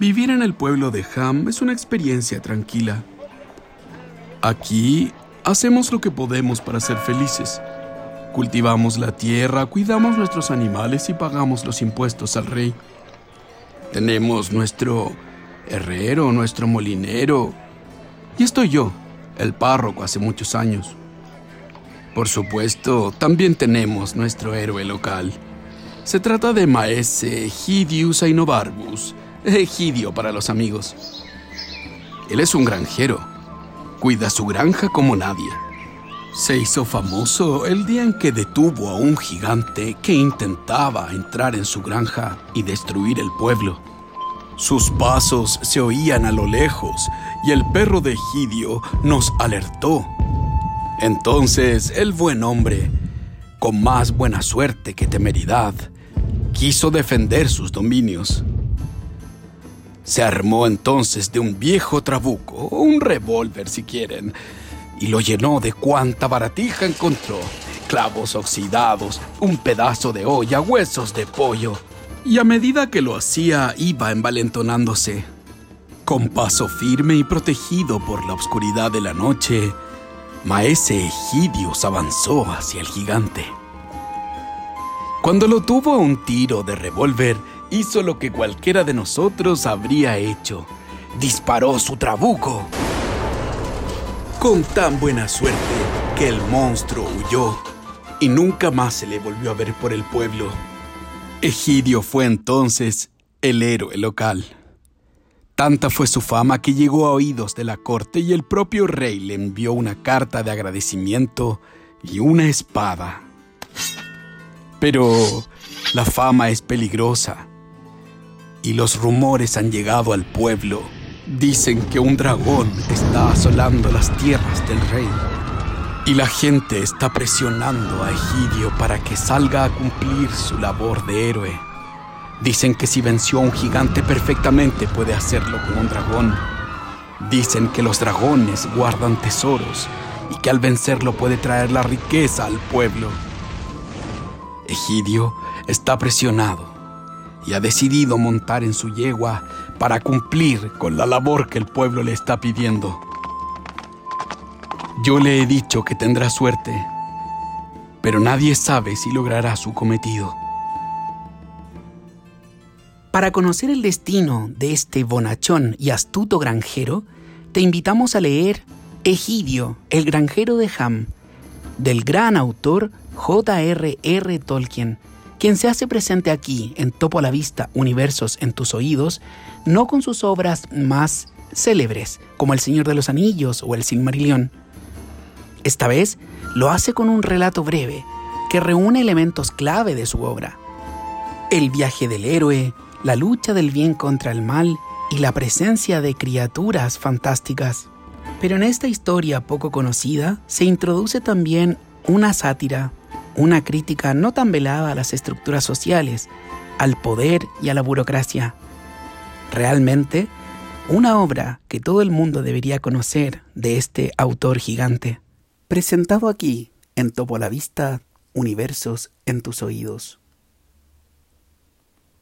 Vivir en el pueblo de Ham es una experiencia tranquila. Aquí hacemos lo que podemos para ser felices. Cultivamos la tierra, cuidamos nuestros animales y pagamos los impuestos al rey. Tenemos nuestro herrero, nuestro molinero. Y estoy yo, el párroco hace muchos años. Por supuesto, también tenemos nuestro héroe local. Se trata de Maese Egidius Ainobarbus, Egidio para los amigos. Él es un granjero. Cuida su granja como nadie. Se hizo famoso el día en que detuvo a un gigante que intentaba entrar en su granja y destruir el pueblo. Sus pasos se oían a lo lejos y el perro de Egidio nos alertó. Entonces el buen hombre, con más buena suerte que temeridad, quiso defender sus dominios. Se armó entonces de un viejo trabuco, un revólver si quieren, y lo llenó de cuanta baratija encontró. Clavos oxidados, un pedazo de olla, huesos de pollo. Y a medida que lo hacía, iba envalentonándose. Con paso firme y protegido por la oscuridad de la noche, Maese Egidios avanzó hacia el gigante. Cuando lo tuvo a un tiro de revólver, hizo lo que cualquiera de nosotros habría hecho. Disparó su trabuco con tan buena suerte que el monstruo huyó y nunca más se le volvió a ver por el pueblo. Egidio fue entonces el héroe local. Tanta fue su fama que llegó a oídos de la corte y el propio rey le envió una carta de agradecimiento y una espada. Pero la fama es peligrosa y los rumores han llegado al pueblo Dicen que un dragón está asolando las tierras del rey. Y la gente está presionando a Egidio para que salga a cumplir su labor de héroe. Dicen que si venció a un gigante perfectamente puede hacerlo con un dragón. Dicen que los dragones guardan tesoros y que al vencerlo puede traer la riqueza al pueblo. Egidio está presionado y ha decidido montar en su yegua para cumplir con la labor que el pueblo le está pidiendo. Yo le he dicho que tendrá suerte, pero nadie sabe si logrará su cometido. Para conocer el destino de este bonachón y astuto granjero, te invitamos a leer Egidio, el granjero de Ham, del gran autor J.R.R. Tolkien, quien se hace presente aquí en Topo a la Vista, Universos en tus oídos, no con sus obras más célebres, como El Señor de los Anillos o El Silmarillion. Esta vez lo hace con un relato breve que reúne elementos clave de su obra. El viaje del héroe, la lucha del bien contra el mal y la presencia de criaturas fantásticas. Pero en esta historia poco conocida se introduce también una sátira una crítica no tan velada a las estructuras sociales, al poder y a la burocracia. Realmente, una obra que todo el mundo debería conocer de este autor gigante. Presentado aquí en Topo la Vista, Universos en tus oídos.